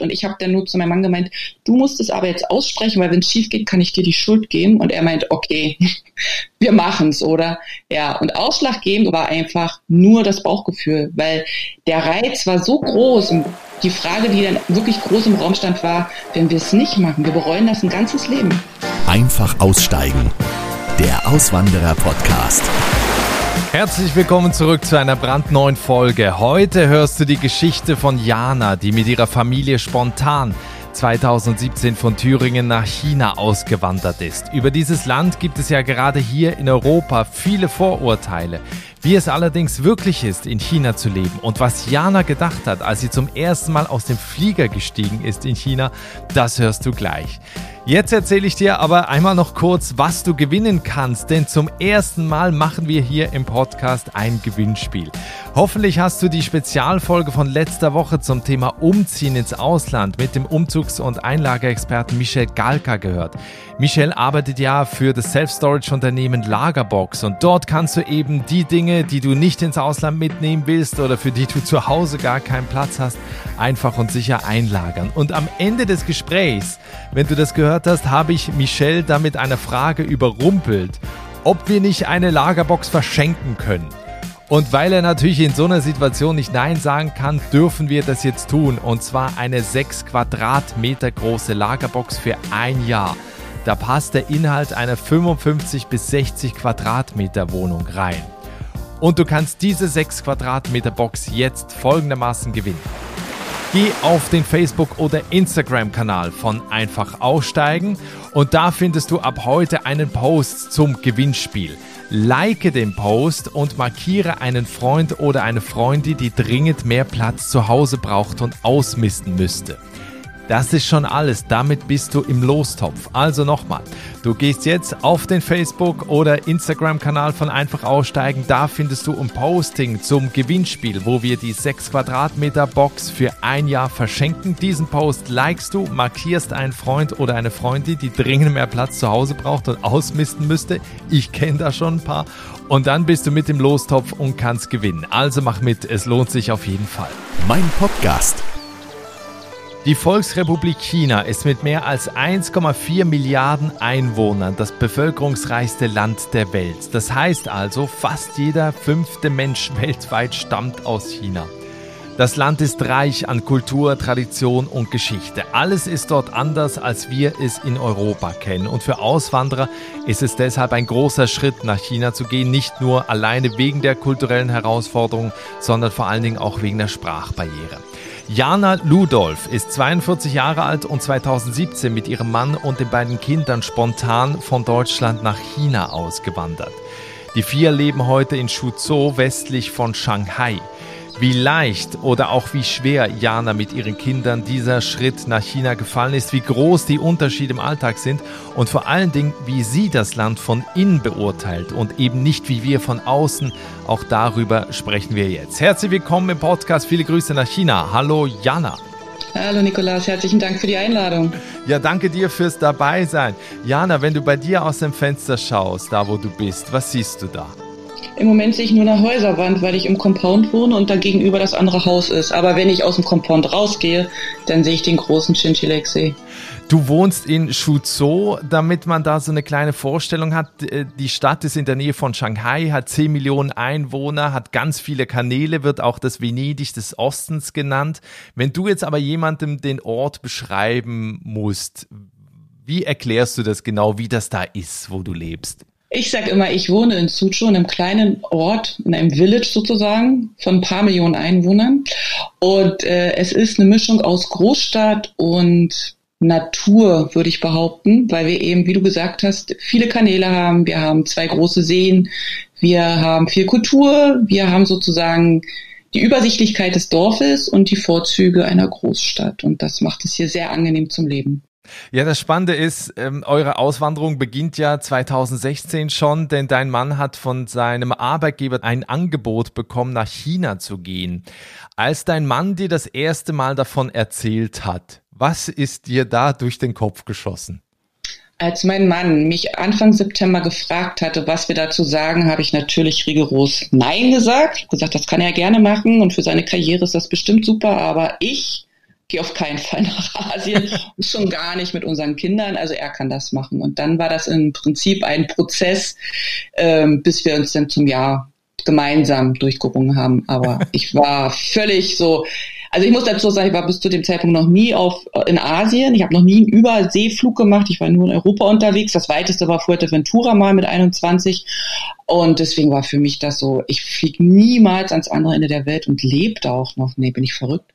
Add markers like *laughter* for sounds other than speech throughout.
Und ich habe dann nur zu meinem Mann gemeint, du musst es aber jetzt aussprechen, weil wenn es schief geht, kann ich dir die Schuld geben. Und er meint, okay, *laughs* wir machen's, oder? Ja, und ausschlaggebend war einfach nur das Bauchgefühl, weil der Reiz war so groß und die Frage, die dann wirklich groß im Raum stand, war, wenn wir es nicht machen, wir bereuen das ein ganzes Leben. Einfach aussteigen. Der Auswanderer-Podcast. Herzlich willkommen zurück zu einer brandneuen Folge. Heute hörst du die Geschichte von Jana, die mit ihrer Familie spontan 2017 von Thüringen nach China ausgewandert ist. Über dieses Land gibt es ja gerade hier in Europa viele Vorurteile. Wie es allerdings wirklich ist, in China zu leben und was Jana gedacht hat, als sie zum ersten Mal aus dem Flieger gestiegen ist in China, das hörst du gleich. Jetzt erzähle ich dir aber einmal noch kurz, was du gewinnen kannst, denn zum ersten Mal machen wir hier im Podcast ein Gewinnspiel. Hoffentlich hast du die Spezialfolge von letzter Woche zum Thema Umziehen ins Ausland mit dem Umzugs- und Einlageexperten Michel Galka gehört. Michel arbeitet ja für das Self-Storage-Unternehmen Lagerbox und dort kannst du eben die Dinge, die du nicht ins Ausland mitnehmen willst oder für die du zu Hause gar keinen Platz hast, einfach und sicher einlagern. Und am Ende des Gesprächs, wenn du das gehört hast, habe ich Michel damit eine Frage überrumpelt, ob wir nicht eine Lagerbox verschenken können. Und weil er natürlich in so einer Situation nicht Nein sagen kann, dürfen wir das jetzt tun. Und zwar eine 6 Quadratmeter große Lagerbox für ein Jahr. Da passt der Inhalt einer 55 bis 60 Quadratmeter Wohnung rein. Und du kannst diese 6 Quadratmeter Box jetzt folgendermaßen gewinnen. Geh auf den Facebook- oder Instagram-Kanal von Einfach Aussteigen und da findest du ab heute einen Post zum Gewinnspiel. Like den Post und markiere einen Freund oder eine Freundin, die dringend mehr Platz zu Hause braucht und ausmisten müsste. Das ist schon alles. Damit bist du im Lostopf. Also nochmal, du gehst jetzt auf den Facebook- oder Instagram-Kanal von Einfach Aussteigen. Da findest du ein Posting zum Gewinnspiel, wo wir die 6 Quadratmeter Box für ein Jahr verschenken. Diesen Post likest du, markierst einen Freund oder eine Freundin, die dringend mehr Platz zu Hause braucht und ausmisten müsste. Ich kenne da schon ein paar. Und dann bist du mit dem Lostopf und kannst gewinnen. Also mach mit, es lohnt sich auf jeden Fall. Mein Podcast die Volksrepublik China ist mit mehr als 1,4 Milliarden Einwohnern das bevölkerungsreichste Land der Welt. Das heißt also, fast jeder fünfte Mensch *laughs* weltweit stammt aus China. Das Land ist reich an Kultur, Tradition und Geschichte. Alles ist dort anders, als wir es in Europa kennen. Und für Auswanderer ist es deshalb ein großer Schritt, nach China zu gehen. Nicht nur alleine wegen der kulturellen Herausforderungen, sondern vor allen Dingen auch wegen der Sprachbarriere. Jana Ludolf ist 42 Jahre alt und 2017 mit ihrem Mann und den beiden Kindern spontan von Deutschland nach China ausgewandert. Die vier leben heute in Suzhou westlich von Shanghai. Wie leicht oder auch wie schwer Jana mit ihren Kindern dieser Schritt nach China gefallen ist, wie groß die Unterschiede im Alltag sind und vor allen Dingen, wie sie das Land von innen beurteilt und eben nicht wie wir von außen. Auch darüber sprechen wir jetzt. Herzlich willkommen im Podcast. Viele Grüße nach China. Hallo Jana. Hallo Nikolas, herzlichen Dank für die Einladung. Ja, danke dir fürs Dabeisein. Jana, wenn du bei dir aus dem Fenster schaust, da wo du bist, was siehst du da? Im Moment sehe ich nur eine Häuserwand, weil ich im Compound wohne und da gegenüber das andere Haus ist. Aber wenn ich aus dem Compound rausgehe, dann sehe ich den großen Chinchilek-See. Du wohnst in Suzhou, damit man da so eine kleine Vorstellung hat. Äh, die Stadt ist in der Nähe von Shanghai, hat 10 Millionen Einwohner, hat ganz viele Kanäle, wird auch das Venedig des Ostens genannt. Wenn du jetzt aber jemandem den Ort beschreiben musst, wie erklärst du das genau, wie das da ist, wo du lebst? Ich sage immer, ich wohne in Suzhou, in einem kleinen Ort, in einem Village sozusagen, von ein paar Millionen Einwohnern. Und äh, es ist eine Mischung aus Großstadt und Natur, würde ich behaupten, weil wir eben, wie du gesagt hast, viele Kanäle haben. Wir haben zwei große Seen, wir haben viel Kultur, wir haben sozusagen die Übersichtlichkeit des Dorfes und die Vorzüge einer Großstadt. Und das macht es hier sehr angenehm zum Leben. Ja, das Spannende ist, ähm, eure Auswanderung beginnt ja 2016 schon, denn dein Mann hat von seinem Arbeitgeber ein Angebot bekommen, nach China zu gehen. Als dein Mann dir das erste Mal davon erzählt hat, was ist dir da durch den Kopf geschossen? Als mein Mann mich Anfang September gefragt hatte, was wir dazu sagen, habe ich natürlich rigoros Nein gesagt. Ich habe gesagt, das kann er gerne machen und für seine Karriere ist das bestimmt super, aber ich gehe auf keinen Fall nach Asien *laughs* und schon gar nicht mit unseren Kindern. Also er kann das machen. Und dann war das im Prinzip ein Prozess, ähm, bis wir uns dann zum Jahr gemeinsam durchgerungen haben. Aber *laughs* ich war völlig so, also ich muss dazu sagen, ich war bis zu dem Zeitpunkt noch nie auf in Asien. Ich habe noch nie einen Überseeflug gemacht. Ich war nur in Europa unterwegs. Das weiteste war Fuerteventura mal mit 21. Und deswegen war für mich das so, ich fliege niemals ans andere Ende der Welt und lebe da auch noch. Nee, bin ich verrückt.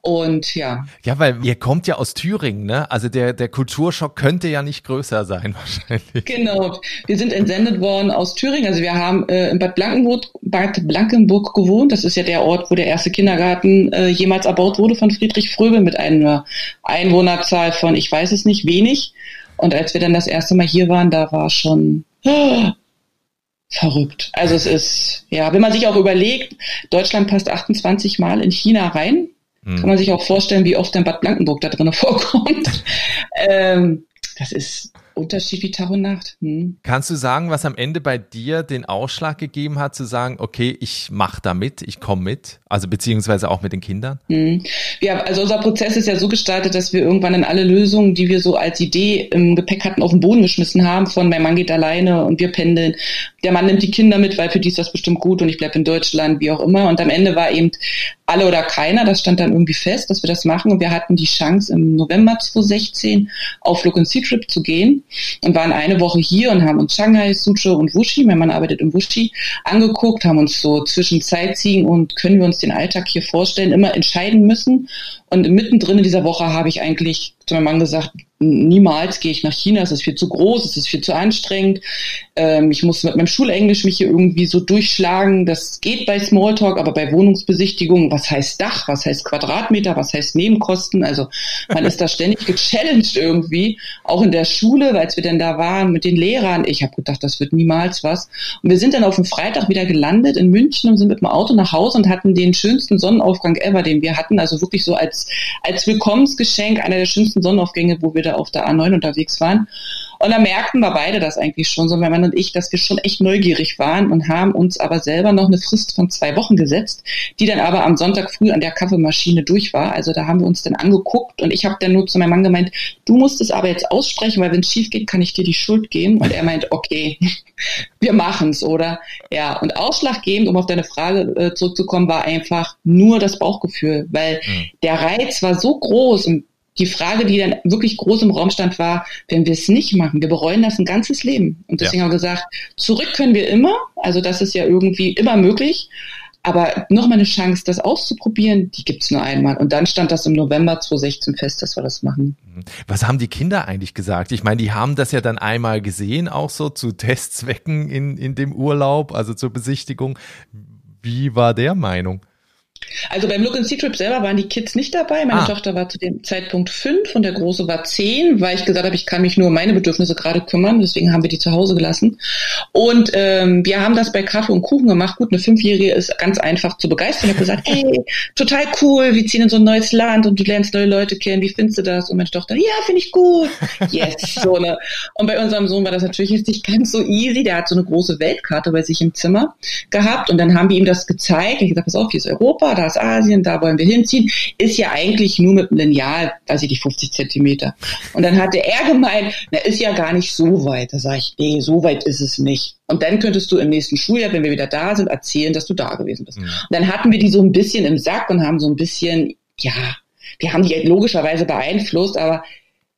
Und ja. Ja, weil ihr kommt ja aus Thüringen, ne? Also der, der Kulturschock könnte ja nicht größer sein *laughs* wahrscheinlich. Genau. Wir sind entsendet worden aus Thüringen. Also wir haben äh, in Bad Blankenburg, Bad Blankenburg gewohnt. Das ist ja der Ort, wo der erste Kindergarten äh, jemals erbaut wurde von Friedrich Fröbel mit einer Einwohnerzahl von, ich weiß es nicht, wenig. Und als wir dann das erste Mal hier waren, da war schon oh, verrückt. Also es ist, ja, wenn man sich auch überlegt, Deutschland passt 28 Mal in China rein. Mhm. Kann man sich auch vorstellen, wie oft dann Bad Blankenburg da drin *laughs* vorkommt. ähm, das ist Unterschied wie Tag und Nacht. Hm. Kannst du sagen, was am Ende bei dir den Ausschlag gegeben hat, zu sagen, okay, ich mache da mit, ich komme mit, also beziehungsweise auch mit den Kindern? Hm. Ja, also unser Prozess ist ja so gestaltet, dass wir irgendwann in alle Lösungen, die wir so als Idee im Gepäck hatten, auf den Boden geschmissen haben, von mein Mann geht alleine und wir pendeln. Der Mann nimmt die Kinder mit, weil für die ist das bestimmt gut und ich bleibe in Deutschland, wie auch immer. Und am Ende war eben alle oder keiner, das stand dann irgendwie fest, dass wir das machen und wir hatten die Chance im November 2016 auf Look and See Trip zu gehen und waren eine Woche hier und haben uns Shanghai, Suzhou und Wuxi, mein Mann arbeitet in Wuxi, angeguckt, haben uns so zwischen Sightseeing und können wir uns den Alltag hier vorstellen, immer entscheiden müssen. Und mittendrin in dieser Woche habe ich eigentlich zu meinem Mann gesagt, niemals gehe ich nach China, es ist viel zu groß, es ist viel zu anstrengend. Ähm, ich muss mit meinem Schulenglisch mich hier irgendwie so durchschlagen. Das geht bei Smalltalk, aber bei Wohnungsbesichtigung, was heißt Dach, was heißt Quadratmeter, was heißt Nebenkosten? Also man ist da ständig gechallenged irgendwie, auch in der Schule, als wir dann da waren mit den Lehrern. Ich habe gedacht, das wird niemals was. Und wir sind dann auf dem Freitag wieder gelandet in München und sind mit dem Auto nach Hause und hatten den schönsten Sonnenaufgang ever, den wir hatten. Also wirklich so als, als Willkommensgeschenk einer der schönsten Sonnenaufgänge, wo wir da auf der A9 unterwegs waren. Und da merkten wir beide das eigentlich schon, so mein Mann und ich, dass wir schon echt neugierig waren und haben uns aber selber noch eine Frist von zwei Wochen gesetzt, die dann aber am Sonntag früh an der Kaffeemaschine durch war. Also da haben wir uns dann angeguckt und ich habe dann nur zu meinem Mann gemeint, du musst es aber jetzt aussprechen, weil wenn es schief geht, kann ich dir die Schuld geben. Und er meint, okay, *laughs* wir machen's, oder? Ja, und ausschlaggebend, um auf deine Frage äh, zurückzukommen, war einfach nur das Bauchgefühl, weil mhm. der Reiz war so groß und die Frage, die dann wirklich groß im Raum stand, war, wenn wir es nicht machen, wir bereuen das ein ganzes Leben. Und deswegen ja. haben wir gesagt, zurück können wir immer, also das ist ja irgendwie immer möglich. Aber nochmal eine Chance, das auszuprobieren, die gibt's nur einmal. Und dann stand das im November 2016 fest, dass wir das machen. Mhm. Was haben die Kinder eigentlich gesagt? Ich meine, die haben das ja dann einmal gesehen, auch so zu Testzwecken in, in dem Urlaub, also zur Besichtigung. Wie war der Meinung? Also beim Look and See Trip selber waren die Kids nicht dabei. Meine ah. Tochter war zu dem Zeitpunkt fünf und der Große war zehn, weil ich gesagt habe, ich kann mich nur um meine Bedürfnisse gerade kümmern. Deswegen haben wir die zu Hause gelassen. Und ähm, wir haben das bei Kaffee und Kuchen gemacht. Gut, eine Fünfjährige ist ganz einfach zu begeistern. Ich habe gesagt, ey, total cool, wir ziehen in so ein neues Land und du lernst neue Leute kennen. Wie findest du das? Und meine Tochter, ja, finde ich gut. Yes, *laughs* so ne. Und bei unserem Sohn war das natürlich jetzt nicht ganz so easy. Der hat so eine große Weltkarte bei sich im Zimmer gehabt und dann haben wir ihm das gezeigt. Ich gesagt, pass auf, hier ist Europa, da ist Asien, da wollen wir hinziehen, ist ja eigentlich nur mit einem Lineal, weiß ich nicht, 50 Zentimeter. Und dann hatte er gemeint, na, ist ja gar nicht so weit. Da sage ich, nee, so weit ist es nicht. Und dann könntest du im nächsten Schuljahr, wenn wir wieder da sind, erzählen, dass du da gewesen bist. Mhm. Und dann hatten wir die so ein bisschen im Sack und haben so ein bisschen, ja, wir haben die logischerweise beeinflusst, aber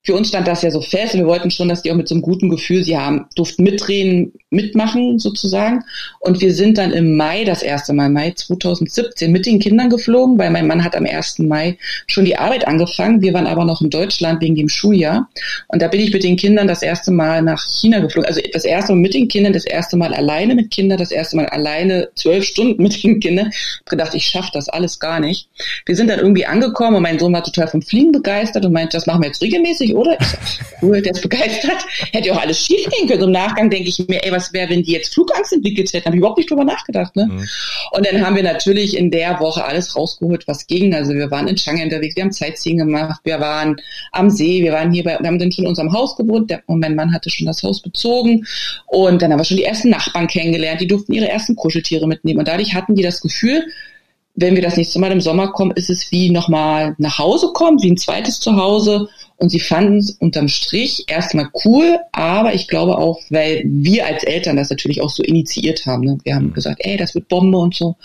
für uns stand das ja so fest wir wollten schon, dass die auch mit so einem guten Gefühl, sie haben, durften mitdrehen, mitmachen sozusagen. Und wir sind dann im Mai, das erste Mal, Mai 2017, mit den Kindern geflogen, weil mein Mann hat am 1. Mai schon die Arbeit angefangen. Wir waren aber noch in Deutschland wegen dem Schuljahr. Und da bin ich mit den Kindern das erste Mal nach China geflogen. Also das erste Mal mit den Kindern, das erste Mal alleine mit Kindern, das erste Mal alleine zwölf Stunden mit den Kindern. Ich habe gedacht, ich schaffe das alles gar nicht. Wir sind dann irgendwie angekommen und mein Sohn war total vom Fliegen begeistert und meinte, das machen wir jetzt regelmäßig, oder? Ich sag, cool, der ist begeistert. Hätte ja auch alles schief gehen können. Im Nachgang denke ich mir, ey, was wäre, wenn die jetzt Flugangst entwickelt hätten? Habe ich überhaupt nicht drüber nachgedacht. Ne? Mhm. Und dann haben wir natürlich in der Woche alles rausgeholt, was ging. Also wir waren in Shanghai unterwegs, wir haben Sightseeing gemacht, wir waren am See, wir waren hier bei, wir haben dann schon in unserem Haus gewohnt der, und mein Mann hatte schon das Haus bezogen. Und dann haben wir schon die ersten Nachbarn kennengelernt, die durften ihre ersten Kuscheltiere mitnehmen. Und dadurch hatten die das Gefühl, wenn wir das nächste Mal im Sommer kommen, ist es wie nochmal nach Hause kommen, wie ein zweites Zuhause. Und sie fanden es unterm Strich erstmal cool, aber ich glaube auch, weil wir als Eltern das natürlich auch so initiiert haben. Ne? Wir haben mhm. gesagt, ey, das wird Bombe und so.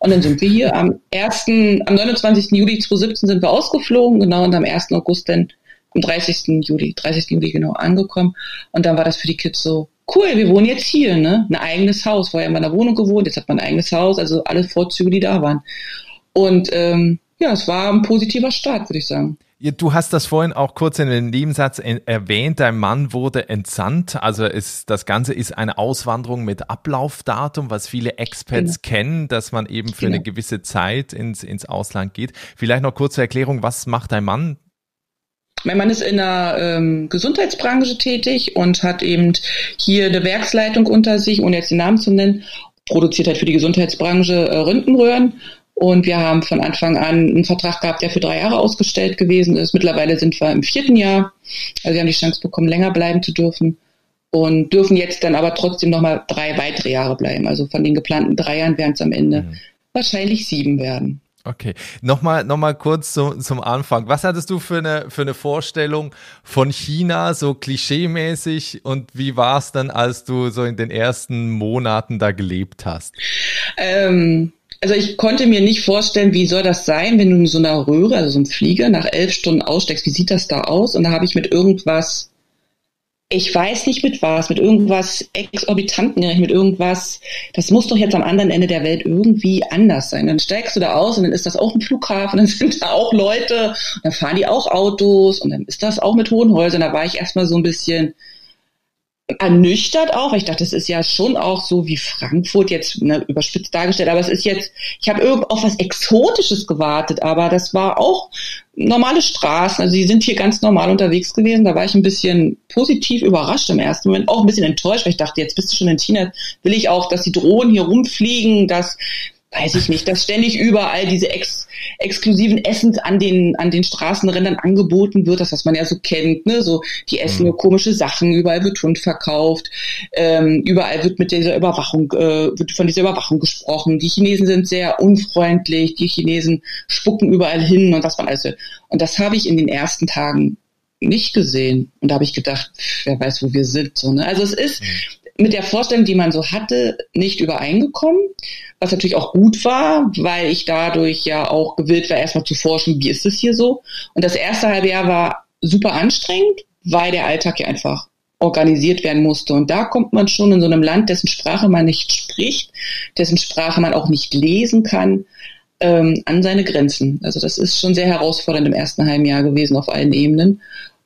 Und dann sind wir hier am 1., am 29. Juli 2017 sind wir ausgeflogen, genau, und am 1. August dann am 30. Juli, 30. Juli genau angekommen. Und dann war das für die Kids so, cool, wir wohnen jetzt hier, ne? Ein eigenes Haus. Vorher in einer Wohnung gewohnt, jetzt hat man ein eigenes Haus, also alle Vorzüge, die da waren. Und ähm, ja, es war ein positiver Start, würde ich sagen. Du hast das vorhin auch kurz in den Nebensatz erwähnt, dein Mann wurde entsandt. Also ist, das Ganze ist eine Auswanderung mit Ablaufdatum, was viele Experts genau. kennen, dass man eben für genau. eine gewisse Zeit ins, ins Ausland geht. Vielleicht noch kurze Erklärung, was macht dein Mann? Mein Mann ist in der ähm, Gesundheitsbranche tätig und hat eben hier eine Werksleitung unter sich, ohne jetzt den Namen zu nennen, produziert halt für die Gesundheitsbranche äh, Röntgenröhren und wir haben von Anfang an einen Vertrag gehabt, der für drei Jahre ausgestellt gewesen ist. Mittlerweile sind wir im vierten Jahr. Also wir haben die Chance bekommen, länger bleiben zu dürfen. Und dürfen jetzt dann aber trotzdem nochmal drei weitere Jahre bleiben. Also von den geplanten drei Jahren werden es am Ende mhm. wahrscheinlich sieben werden. Okay, nochmal noch mal kurz zu, zum Anfang. Was hattest du für eine, für eine Vorstellung von China, so klischeemäßig? Und wie war es dann, als du so in den ersten Monaten da gelebt hast? Ähm, also ich konnte mir nicht vorstellen, wie soll das sein, wenn du in so einer Röhre, also so einem Flieger, nach elf Stunden aussteigst. Wie sieht das da aus? Und da habe ich mit irgendwas, ich weiß nicht mit was, mit irgendwas Exorbitanten mit irgendwas, das muss doch jetzt am anderen Ende der Welt irgendwie anders sein. Dann steigst du da aus und dann ist das auch ein Flughafen, *laughs* dann sind da auch Leute, dann fahren die auch Autos und dann ist das auch mit hohen Häusern. Da war ich erstmal so ein bisschen, ernüchtert auch, ich dachte, das ist ja schon auch so wie Frankfurt jetzt ne, überspitzt dargestellt, aber es ist jetzt, ich habe auf was Exotisches gewartet, aber das war auch normale Straßen, also die sind hier ganz normal unterwegs gewesen, da war ich ein bisschen positiv überrascht im ersten Moment, auch ein bisschen enttäuscht, weil ich dachte, jetzt bist du schon in China, will ich auch, dass die Drohnen hier rumfliegen, dass weiß ich nicht, dass ständig überall diese ex exklusiven Essens an den, an den Straßenrändern angeboten wird, das was man ja so kennt, ne, so, die essen nur mhm. komische Sachen, überall wird Hund verkauft, ähm, überall wird mit dieser Überwachung, äh, wird von dieser Überwachung gesprochen, die Chinesen sind sehr unfreundlich, die Chinesen spucken überall hin und was man also, und das habe ich in den ersten Tagen nicht gesehen. Und da habe ich gedacht, wer weiß, wo wir sind. So, ne? Also es ist, mhm mit der Vorstellung, die man so hatte, nicht übereingekommen, was natürlich auch gut war, weil ich dadurch ja auch gewillt war, erstmal zu forschen, wie ist es hier so. Und das erste halbe Jahr war super anstrengend, weil der Alltag ja einfach organisiert werden musste. Und da kommt man schon in so einem Land, dessen Sprache man nicht spricht, dessen Sprache man auch nicht lesen kann, ähm, an seine Grenzen. Also das ist schon sehr herausfordernd im ersten halben Jahr gewesen auf allen Ebenen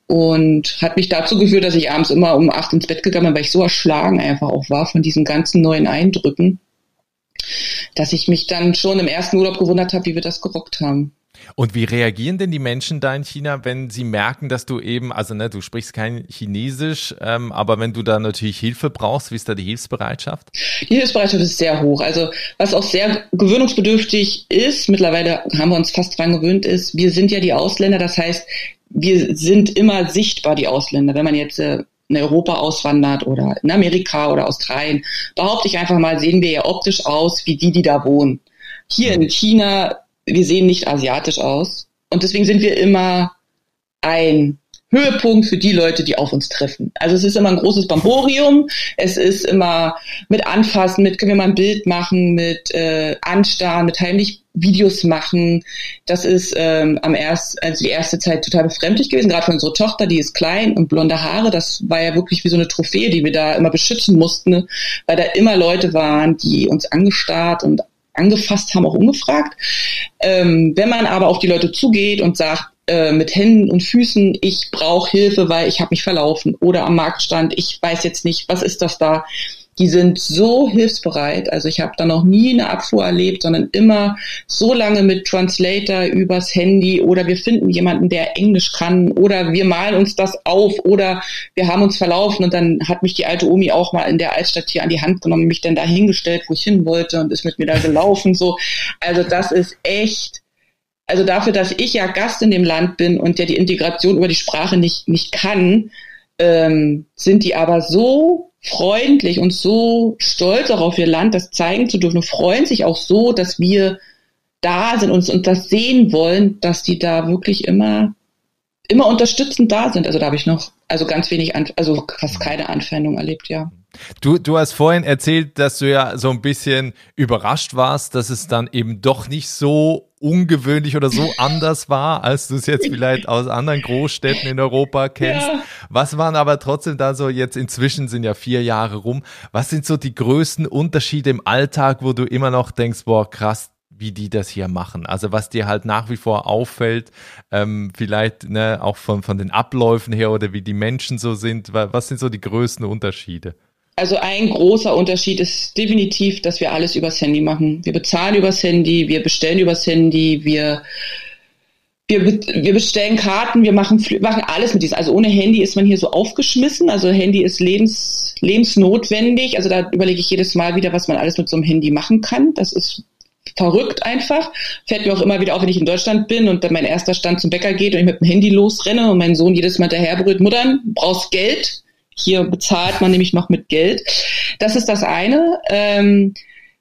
und hat mich dazu geführt, dass ich abends immer um acht ins Bett gegangen bin, weil ich so erschlagen einfach auch war von diesen ganzen neuen Eindrücken, dass ich mich dann schon im ersten Urlaub gewundert habe, wie wir das gerockt haben. Und wie reagieren denn die Menschen da in China, wenn sie merken, dass du eben, also ne, du sprichst kein Chinesisch, ähm, aber wenn du da natürlich Hilfe brauchst, wie ist da die Hilfsbereitschaft? Die Hilfsbereitschaft ist sehr hoch. Also was auch sehr gewöhnungsbedürftig ist, mittlerweile haben wir uns fast dran gewöhnt, ist, wir sind ja die Ausländer, das heißt, wir sind immer sichtbar, die Ausländer. Wenn man jetzt äh, in Europa auswandert oder in Amerika oder Australien, behaupte ich einfach mal, sehen wir ja optisch aus wie die, die da wohnen. Hier in China, wir sehen nicht asiatisch aus. Und deswegen sind wir immer ein Höhepunkt für die Leute, die auf uns treffen. Also es ist immer ein großes Bamborium, es ist immer mit Anfassen, mit können wir mal ein Bild machen, mit äh, Anstarren, mit heimlich Videos machen. Das ist ähm, am erst, also die erste Zeit total befremdlich gewesen, gerade für unsere Tochter, die ist klein und blonde Haare. Das war ja wirklich wie so eine Trophäe, die wir da immer beschützen mussten, weil da immer Leute waren, die uns angestarrt und angefasst haben, auch ungefragt. Ähm, wenn man aber auf die Leute zugeht und sagt, äh, mit Händen und Füßen, ich brauche Hilfe, weil ich habe mich verlaufen oder am Marktstand, ich weiß jetzt nicht, was ist das da, die sind so hilfsbereit. Also ich habe da noch nie eine Abfuhr erlebt, sondern immer so lange mit Translator übers Handy oder wir finden jemanden, der Englisch kann oder wir malen uns das auf oder wir haben uns verlaufen und dann hat mich die alte Omi auch mal in der Altstadt hier an die Hand genommen, mich dann da hingestellt, wo ich hin wollte und ist mit mir da gelaufen. So, also das ist echt also dafür, dass ich ja Gast in dem Land bin und der die Integration über die Sprache nicht, nicht kann, ähm, sind die aber so freundlich und so stolz auch auf ihr Land, das zeigen zu dürfen, und freuen sich auch so, dass wir da sind und, und das sehen wollen, dass die da wirklich immer immer unterstützend da sind. Also da habe ich noch also ganz wenig, also fast keine Anfeindung erlebt, ja. Du, du hast vorhin erzählt, dass du ja so ein bisschen überrascht warst, dass es dann eben doch nicht so ungewöhnlich oder so anders war, als du es jetzt vielleicht aus anderen Großstädten in Europa kennst. Ja. Was waren aber trotzdem da so jetzt inzwischen sind ja vier Jahre rum. Was sind so die größten Unterschiede im Alltag, wo du immer noch denkst, boah, krass, wie die das hier machen. Also was dir halt nach wie vor auffällt, ähm, vielleicht ne, auch von, von den Abläufen her oder wie die Menschen so sind. Was sind so die größten Unterschiede? Also ein großer Unterschied ist definitiv, dass wir alles übers Handy machen. Wir bezahlen übers Handy, wir bestellen übers Handy, wir wir, wir bestellen Karten, wir machen, machen alles mit diesem. Also ohne Handy ist man hier so aufgeschmissen. Also Handy ist lebens, lebensnotwendig. Also da überlege ich jedes Mal wieder, was man alles mit so einem Handy machen kann. Das ist verrückt einfach. Fällt mir auch immer wieder auf, wenn ich in Deutschland bin und dann mein erster Stand zum Bäcker geht und ich mit dem Handy losrenne und mein Sohn jedes Mal daherbrüllt, Muttern, brauchst Geld. Hier bezahlt man nämlich noch mit Geld. Das ist das eine. Ähm,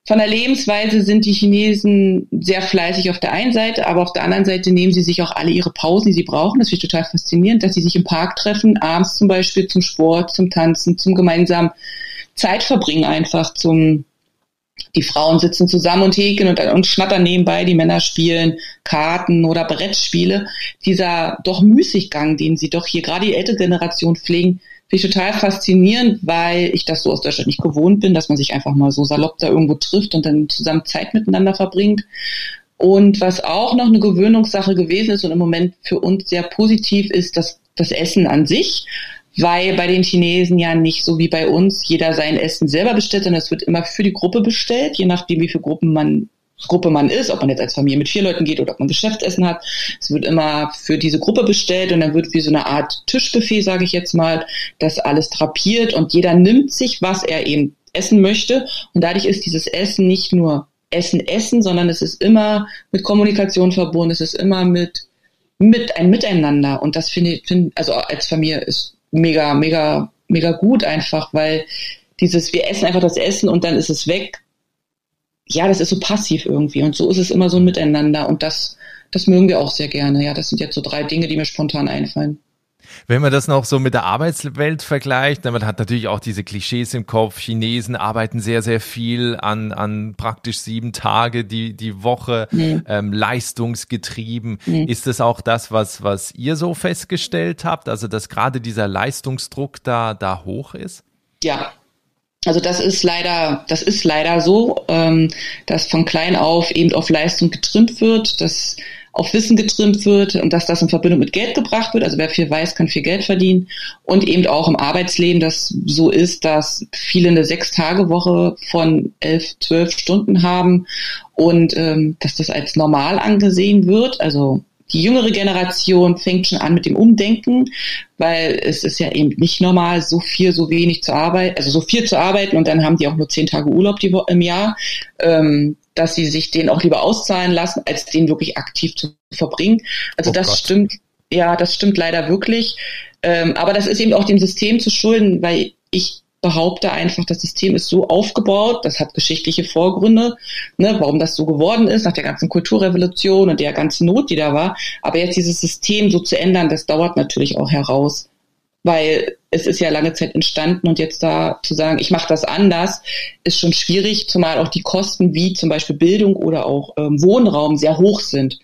von der Lebensweise sind die Chinesen sehr fleißig auf der einen Seite, aber auf der anderen Seite nehmen sie sich auch alle ihre Pausen, die sie brauchen. Das finde ich total faszinierend, dass sie sich im Park treffen, abends zum Beispiel zum Sport, zum Tanzen, zum gemeinsamen Zeit verbringen einfach, zum die Frauen sitzen zusammen und häkeln und, und schnattern nebenbei, die Männer spielen Karten oder Brettspiele. Dieser doch Müßiggang, den sie doch hier gerade die ältere Generation pflegen, finde ich total faszinierend, weil ich das so aus Deutschland nicht gewohnt bin, dass man sich einfach mal so salopp da irgendwo trifft und dann zusammen Zeit miteinander verbringt. Und was auch noch eine Gewöhnungssache gewesen ist und im Moment für uns sehr positiv ist, dass das Essen an sich weil bei den Chinesen ja nicht so wie bei uns jeder sein Essen selber bestellt, sondern es wird immer für die Gruppe bestellt, je nachdem wie viele Gruppen man Gruppe man ist, ob man jetzt als Familie mit vier Leuten geht oder ob man Geschäftsessen hat. Es wird immer für diese Gruppe bestellt und dann wird wie so eine Art Tischbuffet, sage ich jetzt mal, das alles drapiert und jeder nimmt sich, was er eben essen möchte. Und dadurch ist dieses Essen nicht nur Essen, Essen, sondern es ist immer mit Kommunikation verbunden, es ist immer mit, mit ein Miteinander. Und das finde ich, find, also als Familie ist mega, mega, mega gut einfach, weil dieses, wir essen einfach das Essen und dann ist es weg. Ja, das ist so passiv irgendwie und so ist es immer so ein Miteinander und das, das mögen wir auch sehr gerne. Ja, das sind jetzt so drei Dinge, die mir spontan einfallen. Wenn man das noch so mit der Arbeitswelt vergleicht, man hat natürlich auch diese Klischees im Kopf. Chinesen arbeiten sehr, sehr viel an, an praktisch sieben Tage die, die Woche, mhm. ähm, leistungsgetrieben. Mhm. Ist das auch das, was, was ihr so festgestellt habt? Also, dass gerade dieser Leistungsdruck da, da hoch ist? Ja, also das ist leider, das ist leider so, ähm, dass von klein auf eben auf Leistung getrimmt wird, dass auf Wissen getrimmt wird und dass das in Verbindung mit Geld gebracht wird. Also wer viel weiß, kann viel Geld verdienen. Und eben auch im Arbeitsleben, das so ist, dass viele eine Sechs-Tage-Woche von elf, zwölf Stunden haben und ähm, dass das als normal angesehen wird. Also die jüngere Generation fängt schon an mit dem Umdenken, weil es ist ja eben nicht normal, so viel, so wenig zu arbeiten, also so viel zu arbeiten und dann haben die auch nur zehn Tage Urlaub die, im Jahr, ähm, dass sie sich den auch lieber auszahlen lassen, als den wirklich aktiv zu verbringen. Also oh das Gott. stimmt, ja, das stimmt leider wirklich. Ähm, aber das ist eben auch dem System zu schulden, weil ich behaupte einfach, das System ist so aufgebaut, das hat geschichtliche Vorgründe, ne, warum das so geworden ist, nach der ganzen Kulturrevolution und der ganzen Not, die da war. Aber jetzt dieses System so zu ändern, das dauert natürlich auch heraus. Weil es ist ja lange Zeit entstanden und jetzt da zu sagen, ich mache das anders, ist schon schwierig, zumal auch die Kosten wie zum Beispiel Bildung oder auch ähm, Wohnraum sehr hoch sind.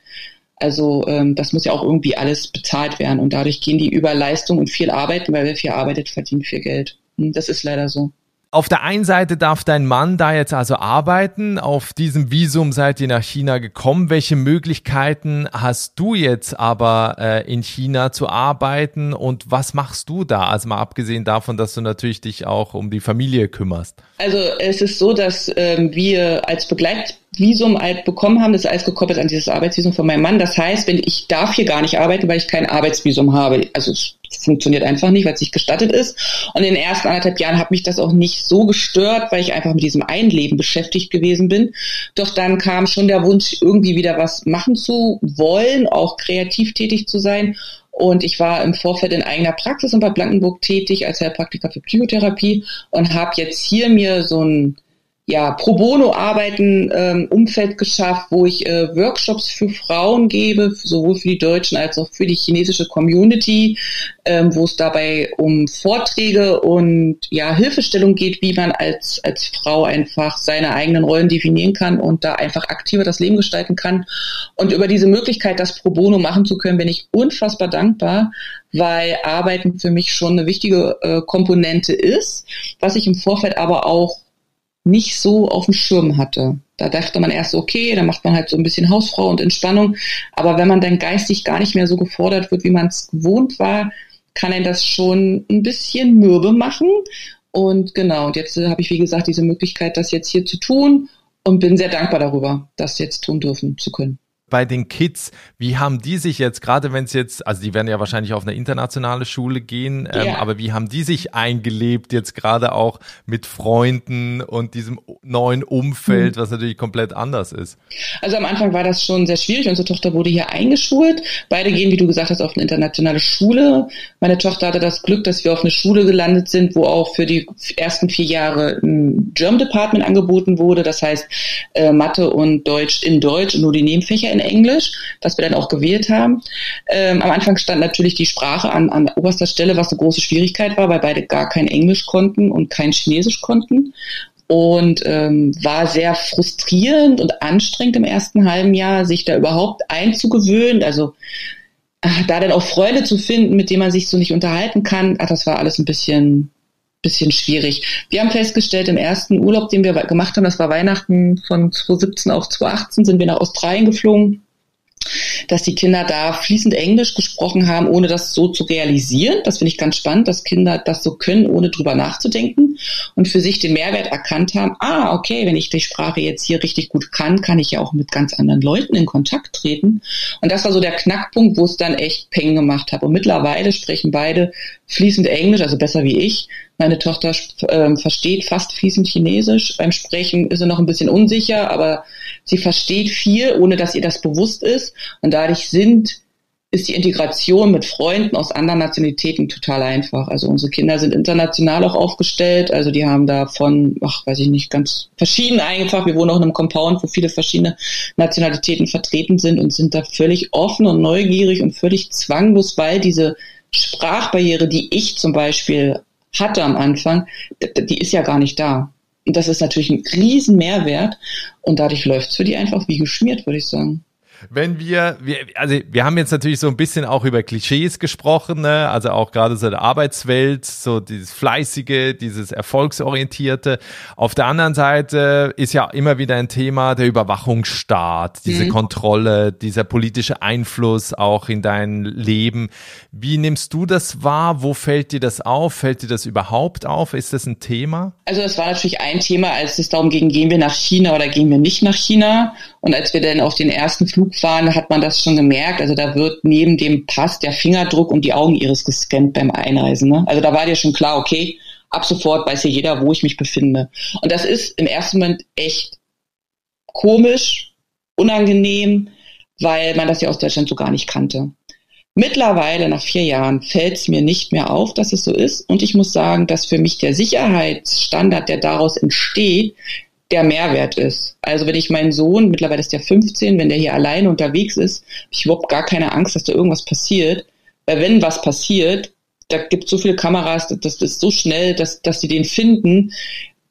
Also ähm, das muss ja auch irgendwie alles bezahlt werden und dadurch gehen die über Leistung und viel arbeiten, weil wer viel arbeitet, verdient viel Geld. Das ist leider so. Auf der einen Seite darf dein Mann da jetzt also arbeiten. Auf diesem Visum seid ihr nach China gekommen. Welche Möglichkeiten hast du jetzt aber äh, in China zu arbeiten und was machst du da? Also mal abgesehen davon, dass du natürlich dich auch um die Familie kümmerst. Also es ist so, dass ähm, wir als Begleitvisum halt bekommen haben, das ist alles gekoppelt an dieses Arbeitsvisum von meinem Mann. Das heißt, wenn ich darf hier gar nicht arbeiten, weil ich kein Arbeitsvisum habe. Also es funktioniert einfach nicht, weil es nicht gestattet ist. Und in den ersten anderthalb Jahren hat mich das auch nicht so gestört, weil ich einfach mit diesem Einleben beschäftigt gewesen bin. Doch dann kam schon der Wunsch, irgendwie wieder was machen zu wollen, auch kreativ tätig zu sein. Und ich war im Vorfeld in eigener Praxis in Bad Blankenburg tätig als Heilpraktiker für Psychotherapie und habe jetzt hier mir so ein ja, Pro Bono-Arbeiten ähm, Umfeld geschafft, wo ich äh, Workshops für Frauen gebe, sowohl für die Deutschen als auch für die chinesische Community, ähm, wo es dabei um Vorträge und ja, Hilfestellung geht, wie man als, als Frau einfach seine eigenen Rollen definieren kann und da einfach aktiver das Leben gestalten kann. Und über diese Möglichkeit, das Pro Bono machen zu können, bin ich unfassbar dankbar, weil Arbeiten für mich schon eine wichtige äh, Komponente ist, was ich im Vorfeld aber auch nicht so auf dem Schirm hatte. Da dachte man erst, okay, dann macht man halt so ein bisschen Hausfrau und Entspannung. Aber wenn man dann geistig gar nicht mehr so gefordert wird, wie man es gewohnt war, kann einen das schon ein bisschen mürbe machen. Und genau, und jetzt äh, habe ich, wie gesagt, diese Möglichkeit, das jetzt hier zu tun und bin sehr dankbar darüber, das jetzt tun dürfen zu können bei den Kids, wie haben die sich jetzt, gerade wenn es jetzt, also die werden ja wahrscheinlich auf eine internationale Schule gehen, ähm, yeah. aber wie haben die sich eingelebt jetzt gerade auch mit Freunden und diesem neuen Umfeld, mhm. was natürlich komplett anders ist? Also am Anfang war das schon sehr schwierig. Unsere Tochter wurde hier eingeschult. Beide gehen, wie du gesagt hast, auf eine internationale Schule. Meine Tochter hatte das Glück, dass wir auf eine Schule gelandet sind, wo auch für die ersten vier Jahre ein German Department angeboten wurde. Das heißt, äh, Mathe und Deutsch in Deutsch und nur die Nebenfächer in Englisch, das wir dann auch gewählt haben. Ähm, am Anfang stand natürlich die Sprache an, an oberster Stelle, was eine große Schwierigkeit war, weil beide gar kein Englisch konnten und kein Chinesisch konnten und ähm, war sehr frustrierend und anstrengend im ersten halben Jahr, sich da überhaupt einzugewöhnen. Also ach, da dann auch Freunde zu finden, mit denen man sich so nicht unterhalten kann, ach, das war alles ein bisschen bisschen schwierig. Wir haben festgestellt, im ersten Urlaub, den wir gemacht haben, das war Weihnachten von 2017 auf 2018, sind wir nach Australien geflogen dass die Kinder da fließend Englisch gesprochen haben, ohne das so zu realisieren. Das finde ich ganz spannend, dass Kinder das so können, ohne drüber nachzudenken und für sich den Mehrwert erkannt haben. Ah, okay, wenn ich die Sprache jetzt hier richtig gut kann, kann ich ja auch mit ganz anderen Leuten in Kontakt treten. Und das war so der Knackpunkt, wo es dann echt Peng gemacht hat. Und mittlerweile sprechen beide fließend Englisch, also besser wie ich. Meine Tochter äh, versteht fast fließend Chinesisch. Beim Sprechen ist sie noch ein bisschen unsicher, aber sie versteht viel, ohne dass ihr das bewusst ist. Und dadurch sind, ist die Integration mit Freunden aus anderen Nationalitäten total einfach. Also unsere Kinder sind international auch aufgestellt. Also die haben da von, ach, weiß ich nicht, ganz verschieden einfach. Wir wohnen auch in einem Compound, wo viele verschiedene Nationalitäten vertreten sind und sind da völlig offen und neugierig und völlig zwanglos, weil diese Sprachbarriere, die ich zum Beispiel hatte am Anfang, die ist ja gar nicht da. Und das ist natürlich ein riesen Mehrwert und dadurch läuft es für die einfach wie geschmiert, würde ich sagen wenn wir, wir, also wir haben jetzt natürlich so ein bisschen auch über Klischees gesprochen, ne? also auch gerade so der Arbeitswelt, so dieses Fleißige, dieses Erfolgsorientierte. Auf der anderen Seite ist ja immer wieder ein Thema der Überwachungsstaat, diese mhm. Kontrolle, dieser politische Einfluss auch in dein Leben. Wie nimmst du das wahr? Wo fällt dir das auf? Fällt dir das überhaupt auf? Ist das ein Thema? Also das war natürlich ein Thema, als es darum ging, gehen wir nach China oder gehen wir nicht nach China? Und als wir dann auf den ersten Flug waren, hat man das schon gemerkt. Also da wird neben dem Pass der Fingerdruck und die Augen ihres gescannt beim Einreisen. Ne? Also da war dir schon klar, okay, ab sofort weiß ja jeder, wo ich mich befinde. Und das ist im ersten Moment echt komisch, unangenehm, weil man das ja aus Deutschland so gar nicht kannte. Mittlerweile, nach vier Jahren, fällt es mir nicht mehr auf, dass es so ist. Und ich muss sagen, dass für mich der Sicherheitsstandard, der daraus entsteht, der Mehrwert ist. Also wenn ich meinen Sohn, mittlerweile ist der 15, wenn der hier alleine unterwegs ist, habe ich überhaupt gar keine Angst, dass da irgendwas passiert. Weil wenn was passiert, da gibt so viele Kameras, das, ist so schnell, dass, dass sie den finden.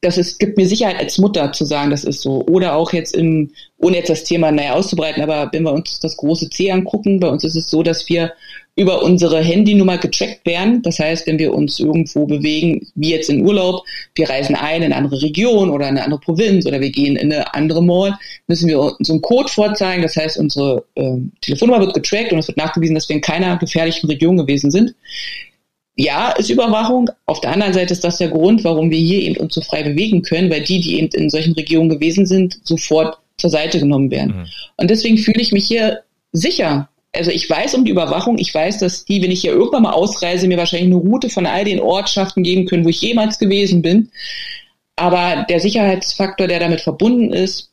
Das ist, gibt mir Sicherheit als Mutter zu sagen, das ist so. Oder auch jetzt im, ohne jetzt das Thema näher auszubreiten, aber wenn wir uns das große C angucken, bei uns ist es so, dass wir über unsere Handynummer getrackt werden. Das heißt, wenn wir uns irgendwo bewegen, wie jetzt in Urlaub, wir reisen ein in eine andere Region oder eine andere Provinz oder wir gehen in eine andere Mall, müssen wir uns einen Code vorzeigen. Das heißt, unsere äh, Telefonnummer wird getrackt und es wird nachgewiesen, dass wir in keiner gefährlichen Region gewesen sind. Ja, ist Überwachung. Auf der anderen Seite ist das der Grund, warum wir hier eben uns so frei bewegen können, weil die, die eben in solchen Regionen gewesen sind, sofort zur Seite genommen werden. Mhm. Und deswegen fühle ich mich hier sicher also ich weiß um die Überwachung, ich weiß, dass die, wenn ich hier irgendwann mal ausreise, mir wahrscheinlich eine Route von all den Ortschaften geben können, wo ich jemals gewesen bin. Aber der Sicherheitsfaktor, der damit verbunden ist,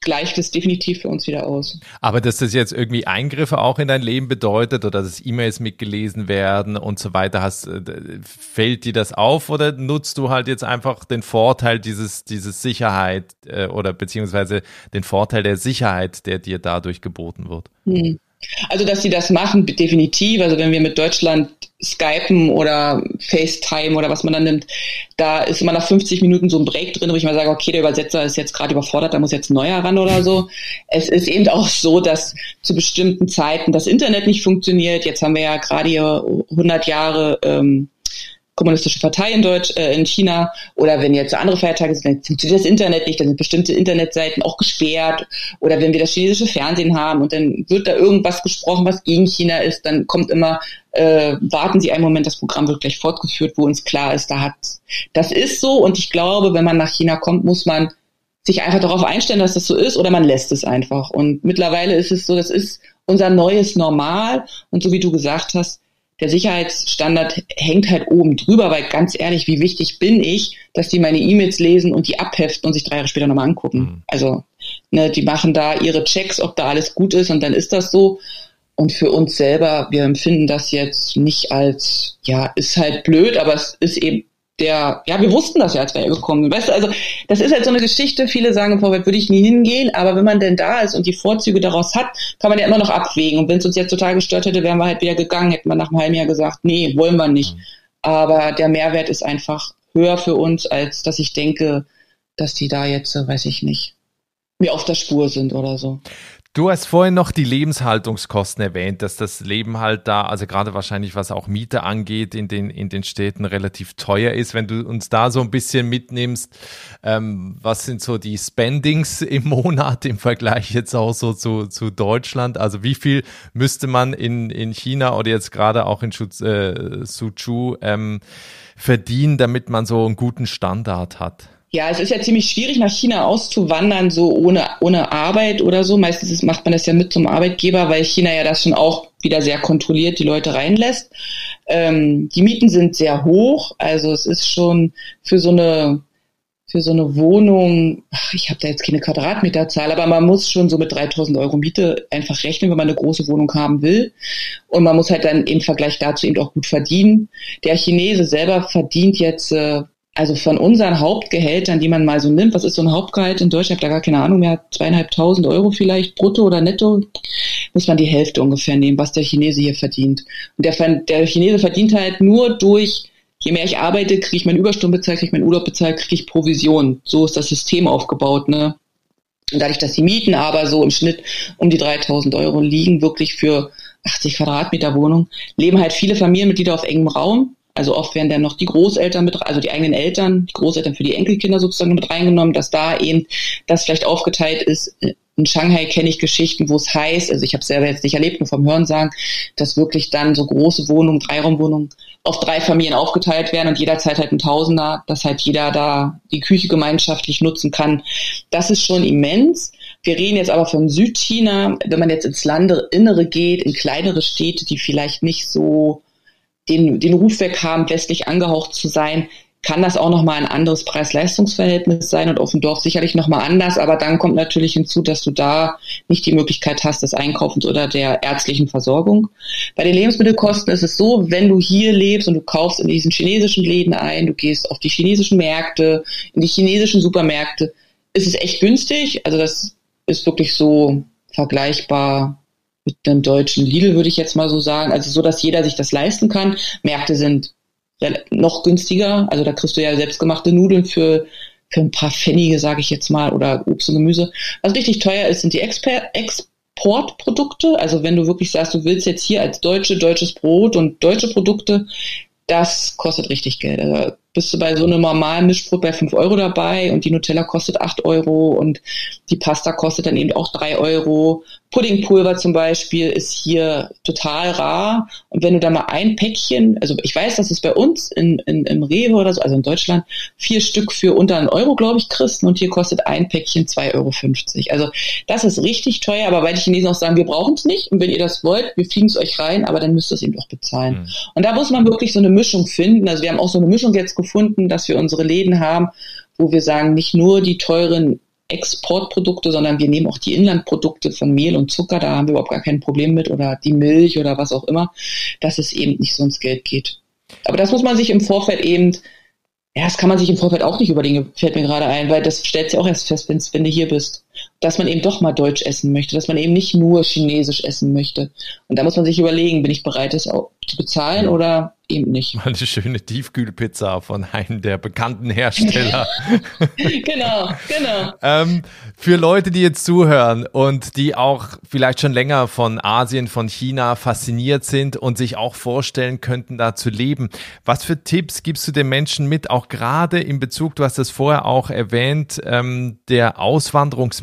gleicht es definitiv für uns wieder aus. Aber dass das jetzt irgendwie Eingriffe auch in dein Leben bedeutet oder dass E-Mails mitgelesen werden und so weiter, hast, äh, fällt dir das auf oder nutzt du halt jetzt einfach den Vorteil dieses, dieses Sicherheit äh, oder beziehungsweise den Vorteil der Sicherheit, der dir dadurch geboten wird? Hm. Also, dass sie das machen, definitiv. Also, wenn wir mit Deutschland Skypen oder FaceTime oder was man dann nimmt, da ist immer nach 50 Minuten so ein Break drin, wo ich mal sage, okay, der Übersetzer ist jetzt gerade überfordert, da muss jetzt ein neuer ran oder so. Es ist eben auch so, dass zu bestimmten Zeiten das Internet nicht funktioniert. Jetzt haben wir ja gerade hier 100 Jahre ähm, kommunistische Partei in Deutsch, äh, in China. Oder wenn jetzt andere Feiertage sind, dann funktioniert das Internet nicht, dann sind bestimmte Internetseiten auch gesperrt. Oder wenn wir das chinesische Fernsehen haben und dann wird da irgendwas gesprochen, was gegen China ist, dann kommt immer, äh, warten Sie einen Moment, das Programm wird gleich fortgeführt, wo uns klar ist, da hat, das ist so. Und ich glaube, wenn man nach China kommt, muss man sich einfach darauf einstellen, dass das so ist oder man lässt es einfach. Und mittlerweile ist es so, das ist unser neues Normal. Und so wie du gesagt hast, der Sicherheitsstandard hängt halt oben drüber, weil ganz ehrlich, wie wichtig bin ich, dass die meine E-Mails lesen und die abheften und sich drei Jahre später nochmal angucken. Mhm. Also, ne, die machen da ihre Checks, ob da alles gut ist und dann ist das so. Und für uns selber, wir empfinden das jetzt nicht als, ja, ist halt blöd, aber es ist eben der, ja, wir wussten das ja, als wir gekommen sind. Weißt du, also das ist halt so eine Geschichte, viele sagen Vorfeld, würde ich nie hingehen, aber wenn man denn da ist und die Vorzüge daraus hat, kann man ja immer noch abwägen. Und wenn es uns jetzt total gestört hätte, wären wir halt wieder gegangen, hätten wir nach einem halben Jahr gesagt, nee, wollen wir nicht. Mhm. Aber der Mehrwert ist einfach höher für uns, als dass ich denke, dass die da jetzt, weiß ich nicht, mir auf der Spur sind oder so. Du hast vorhin noch die Lebenshaltungskosten erwähnt, dass das Leben halt da, also gerade wahrscheinlich was auch Miete angeht, in den, in den Städten relativ teuer ist. Wenn du uns da so ein bisschen mitnimmst, ähm, was sind so die Spendings *laughs* im Monat im Vergleich jetzt auch so zu, zu Deutschland? Also wie viel müsste man in, in China oder jetzt gerade auch in Shu, äh, Suzhou ähm, verdienen, damit man so einen guten Standard hat? Ja, es ist ja ziemlich schwierig, nach China auszuwandern, so ohne, ohne Arbeit oder so. Meistens macht man das ja mit zum Arbeitgeber, weil China ja das schon auch wieder sehr kontrolliert die Leute reinlässt. Ähm, die Mieten sind sehr hoch, also es ist schon für so eine für so eine Wohnung, ach, ich habe da jetzt keine Quadratmeterzahl, aber man muss schon so mit 3000 Euro Miete einfach rechnen, wenn man eine große Wohnung haben will. Und man muss halt dann im Vergleich dazu eben auch gut verdienen. Der Chinese selber verdient jetzt äh, also von unseren Hauptgehältern, die man mal so nimmt, was ist so ein Hauptgehalt in Deutschland? Ich habe da gar keine Ahnung mehr, zweieinhalbtausend Euro vielleicht brutto oder netto, muss man die Hälfte ungefähr nehmen, was der Chinese hier verdient. Und der, der Chinese verdient halt nur durch, je mehr ich arbeite, kriege ich meinen Überstunden bezahlt, kriege ich meinen Urlaub bezahlt, kriege ich Provision. So ist das System aufgebaut, ne? Und dadurch, dass die Mieten aber so im Schnitt um die 3000 Euro liegen, wirklich für 80 Quadratmeter Wohnung, leben halt viele Familienmitglieder auf engem Raum also oft werden dann noch die Großeltern mit, also die eigenen Eltern, die Großeltern für die Enkelkinder sozusagen mit reingenommen, dass da eben das vielleicht aufgeteilt ist. In Shanghai kenne ich Geschichten, wo es heißt, also ich habe selber jetzt nicht erlebt, nur vom Hören sagen, dass wirklich dann so große Wohnungen, Dreiraumwohnungen auf drei Familien aufgeteilt werden und jederzeit halt ein Tausender, dass halt jeder da die Küche gemeinschaftlich nutzen kann. Das ist schon immens. Wir reden jetzt aber von Südchina. Wenn man jetzt ins Landeinnere geht, in kleinere Städte, die vielleicht nicht so den, den Ruf weg haben, westlich angehaucht zu sein, kann das auch nochmal ein anderes Preis-Leistungs-Verhältnis sein und auf dem Dorf sicherlich nochmal anders, aber dann kommt natürlich hinzu, dass du da nicht die Möglichkeit hast des Einkaufens oder der ärztlichen Versorgung. Bei den Lebensmittelkosten ist es so, wenn du hier lebst und du kaufst in diesen chinesischen Läden ein, du gehst auf die chinesischen Märkte, in die chinesischen Supermärkte, ist es echt günstig. Also das ist wirklich so vergleichbar mit einem deutschen Lidl, würde ich jetzt mal so sagen. Also so, dass jeder sich das leisten kann. Märkte sind noch günstiger. Also da kriegst du ja selbstgemachte Nudeln für, für ein paar Pfennige, sage ich jetzt mal, oder Obst und Gemüse. Was richtig teuer ist, sind die Exper Exportprodukte. Also wenn du wirklich sagst, du willst jetzt hier als Deutsche deutsches Brot und deutsche Produkte, das kostet richtig Geld. Also bist du bei so einem normalen Mischbrot bei 5 Euro dabei und die Nutella kostet 8 Euro und die Pasta kostet dann eben auch 3 Euro. Puddingpulver zum Beispiel ist hier total rar. Und wenn du da mal ein Päckchen, also ich weiß, dass es bei uns in, in, im Rewe oder so, also in Deutschland, vier Stück für unter einen Euro, glaube ich, kriegst und hier kostet ein Päckchen 2,50 Euro. Also das ist richtig teuer, aber weil die Chinesen auch sagen, wir brauchen es nicht und wenn ihr das wollt, wir fliegen es euch rein, aber dann müsst ihr es eben auch bezahlen. Mhm. Und da muss man wirklich so eine Mischung finden. Also wir haben auch so eine Mischung jetzt gefunden, dass wir unsere Läden haben, wo wir sagen, nicht nur die teuren Exportprodukte, sondern wir nehmen auch die Inlandprodukte von Mehl und Zucker, da haben wir überhaupt gar kein Problem mit oder die Milch oder was auch immer, dass es eben nicht so ins Geld geht. Aber das muss man sich im Vorfeld eben ja, das kann man sich im Vorfeld auch nicht überlegen, fällt mir gerade ein, weil das stellt sich auch erst fest, wenn du hier bist. Dass man eben doch mal Deutsch essen möchte, dass man eben nicht nur Chinesisch essen möchte. Und da muss man sich überlegen, bin ich bereit, das auch zu bezahlen oder eben nicht. *laughs* Mal eine schöne Tiefkühlpizza von einem der bekannten Hersteller. *laughs* genau, genau. ähm, für Leute, die jetzt zuhören und die auch vielleicht schon länger von Asien, von China fasziniert sind und sich auch vorstellen könnten, da zu leben, was für Tipps gibst du den Menschen mit, auch gerade in Bezug, du hast das vorher auch erwähnt, ähm, der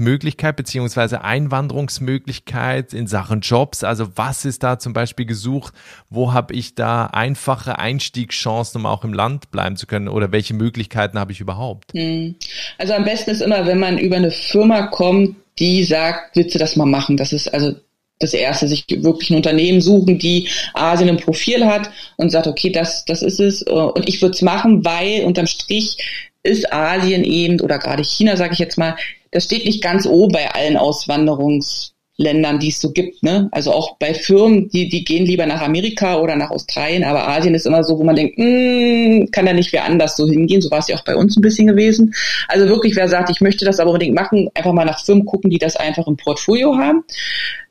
Auswanderungsmöglichkeit beziehungsweise Einwanderungsmöglichkeit in Sachen Jobs? Also was ist da zum Beispiel gesucht? Wo habe ich da einfache Einstiegschancen, um auch im Land bleiben zu können? Oder welche Möglichkeiten habe ich überhaupt? Hm. Also am besten ist immer, wenn man über eine Firma kommt, die sagt, willst du das mal machen? Das ist also das erste, sich wirklich ein Unternehmen suchen, die Asien im Profil hat und sagt, okay, das, das ist es und ich würde es machen, weil unterm Strich ist Asien eben oder gerade China, sage ich jetzt mal, das steht nicht ganz oben bei allen Auswanderungs Ländern, die es so gibt. Ne? Also auch bei Firmen, die, die gehen lieber nach Amerika oder nach Australien, aber Asien ist immer so, wo man denkt, mm, kann da nicht wer anders so hingehen. So war es ja auch bei uns ein bisschen gewesen. Also wirklich, wer sagt, ich möchte das aber unbedingt machen, einfach mal nach Firmen gucken, die das einfach im Portfolio haben.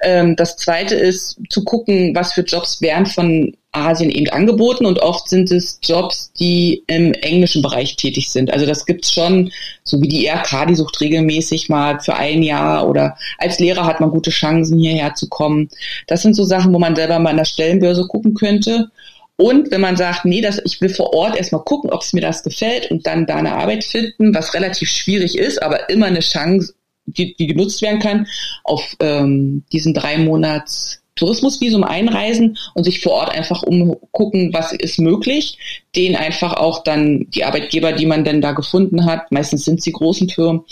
Ähm, das zweite ist zu gucken, was für Jobs werden von Asien eben angeboten und oft sind es Jobs, die im englischen Bereich tätig sind. Also das gibt's schon, so wie die IRK, die sucht regelmäßig mal für ein Jahr oder als Lehrer hat man gute Chancen, hierher zu kommen. Das sind so Sachen, wo man selber mal an der Stellenbörse gucken könnte. Und wenn man sagt, nee, das, ich will vor Ort erstmal gucken, ob es mir das gefällt und dann da eine Arbeit finden, was relativ schwierig ist, aber immer eine Chance, die, die genutzt werden kann, auf ähm, diesen drei Monats Tourismusvisum einreisen und sich vor Ort einfach umgucken, was ist möglich. Den einfach auch dann die Arbeitgeber, die man denn da gefunden hat, meistens sind sie großen Firmen,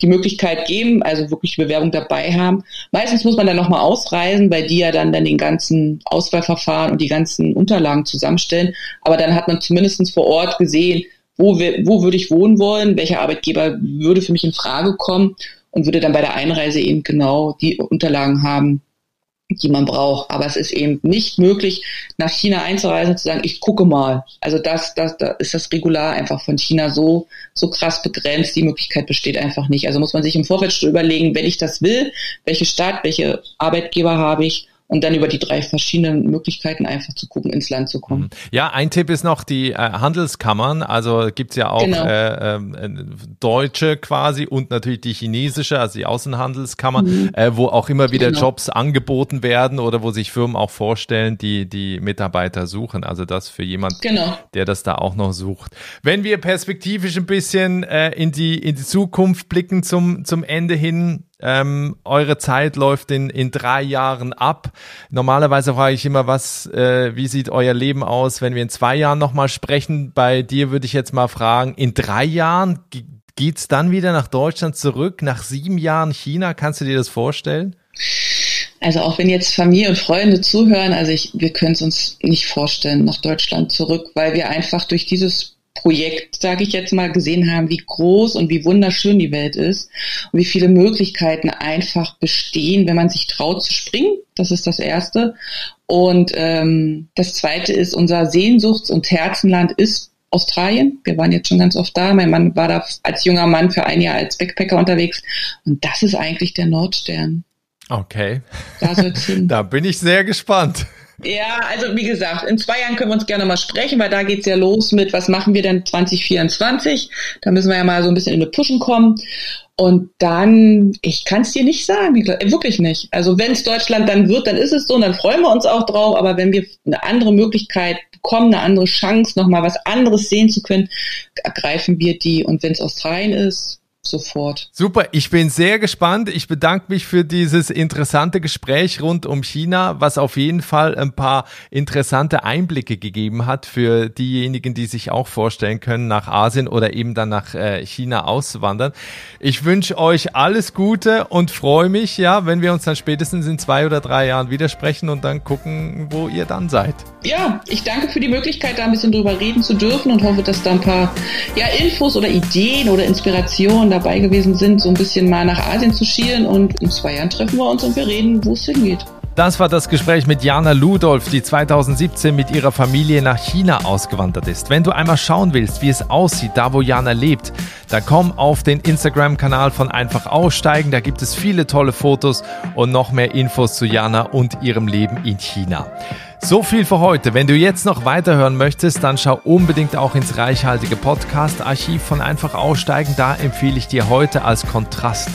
die Möglichkeit geben, also wirklich Bewerbung dabei haben. Meistens muss man dann nochmal ausreisen, weil die ja dann, dann den ganzen Auswahlverfahren und die ganzen Unterlagen zusammenstellen. Aber dann hat man zumindestens vor Ort gesehen, wo, wo würde ich wohnen wollen, welcher Arbeitgeber würde für mich in Frage kommen und würde dann bei der Einreise eben genau die Unterlagen haben, die man braucht. Aber es ist eben nicht möglich, nach China einzureisen und zu sagen, ich gucke mal. Also das, das, da ist das Regular einfach von China so, so krass begrenzt. Die Möglichkeit besteht einfach nicht. Also muss man sich im Vorfeld schon überlegen, wenn ich das will, welche Stadt, welche Arbeitgeber habe ich und dann über die drei verschiedenen Möglichkeiten einfach zu gucken, ins Land zu kommen. Mhm. Ja, ein Tipp ist noch die äh, Handelskammern. Also gibt's ja auch genau. äh, äh, deutsche quasi und natürlich die chinesische, also die Außenhandelskammer, mhm. äh, wo auch immer wieder genau. Jobs angeboten werden oder wo sich Firmen auch vorstellen, die die Mitarbeiter suchen. Also das für jemand, genau. der das da auch noch sucht. Wenn wir perspektivisch ein bisschen äh, in die in die Zukunft blicken zum zum Ende hin, ähm, eure Zeit läuft in, in drei Jahren ab. Normalerweise frage ich immer, was, äh, wie sieht euer Leben aus, wenn wir in zwei Jahren nochmal sprechen? Bei dir würde ich jetzt mal fragen, in drei Jahren geht's dann wieder nach Deutschland zurück? Nach sieben Jahren China? Kannst du dir das vorstellen? Also auch wenn jetzt Familie und Freunde zuhören, also ich, wir können es uns nicht vorstellen, nach Deutschland zurück, weil wir einfach durch dieses Projekt, sage ich jetzt mal, gesehen haben, wie groß und wie wunderschön die Welt ist und wie viele Möglichkeiten einfach bestehen, wenn man sich traut zu springen. Das ist das Erste. Und ähm, das Zweite ist, unser Sehnsuchts- und Herzenland ist Australien. Wir waren jetzt schon ganz oft da. Mein Mann war da als junger Mann für ein Jahr als Backpacker unterwegs. Und das ist eigentlich der Nordstern. Okay. Da, *laughs* da bin ich sehr gespannt. Ja, also wie gesagt, in zwei Jahren können wir uns gerne mal sprechen, weil da geht's ja los mit, was machen wir denn 2024? Da müssen wir ja mal so ein bisschen in eine Pushen kommen. Und dann, ich kann es dir nicht sagen, wirklich nicht. Also wenn es Deutschland dann wird, dann ist es so und dann freuen wir uns auch drauf. Aber wenn wir eine andere Möglichkeit bekommen, eine andere Chance, nochmal was anderes sehen zu können, ergreifen wir die. Und wenn es Australien ist, sofort. Super, ich bin sehr gespannt. Ich bedanke mich für dieses interessante Gespräch rund um China, was auf jeden Fall ein paar interessante Einblicke gegeben hat für diejenigen, die sich auch vorstellen können, nach Asien oder eben dann nach äh, China auszuwandern. Ich wünsche euch alles Gute und freue mich, ja, wenn wir uns dann spätestens in zwei oder drei Jahren widersprechen und dann gucken, wo ihr dann seid. Ja, ich danke für die Möglichkeit, da ein bisschen drüber reden zu dürfen und hoffe, dass da ein paar ja, Infos oder Ideen oder Inspirationen dabei gewesen sind, so ein bisschen mal nach Asien zu schielen und in zwei Jahren treffen wir uns und wir reden, wo es hingeht. Das war das Gespräch mit Jana Ludolf, die 2017 mit ihrer Familie nach China ausgewandert ist. Wenn du einmal schauen willst, wie es aussieht, da wo Jana lebt, dann komm auf den Instagram-Kanal von Einfach Aussteigen. Da gibt es viele tolle Fotos und noch mehr Infos zu Jana und ihrem Leben in China. So viel für heute. Wenn du jetzt noch weiterhören möchtest, dann schau unbedingt auch ins reichhaltige Podcast-Archiv von Einfach Aussteigen. Da empfehle ich dir heute als Kontrast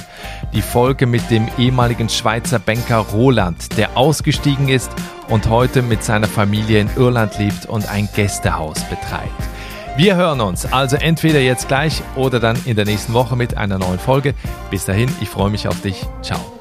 die Folge mit dem ehemaligen Schweizer Banker Roland, der ausgestiegen ist und heute mit seiner Familie in Irland lebt und ein Gästehaus betreibt. Wir hören uns also entweder jetzt gleich oder dann in der nächsten Woche mit einer neuen Folge. Bis dahin, ich freue mich auf dich. Ciao.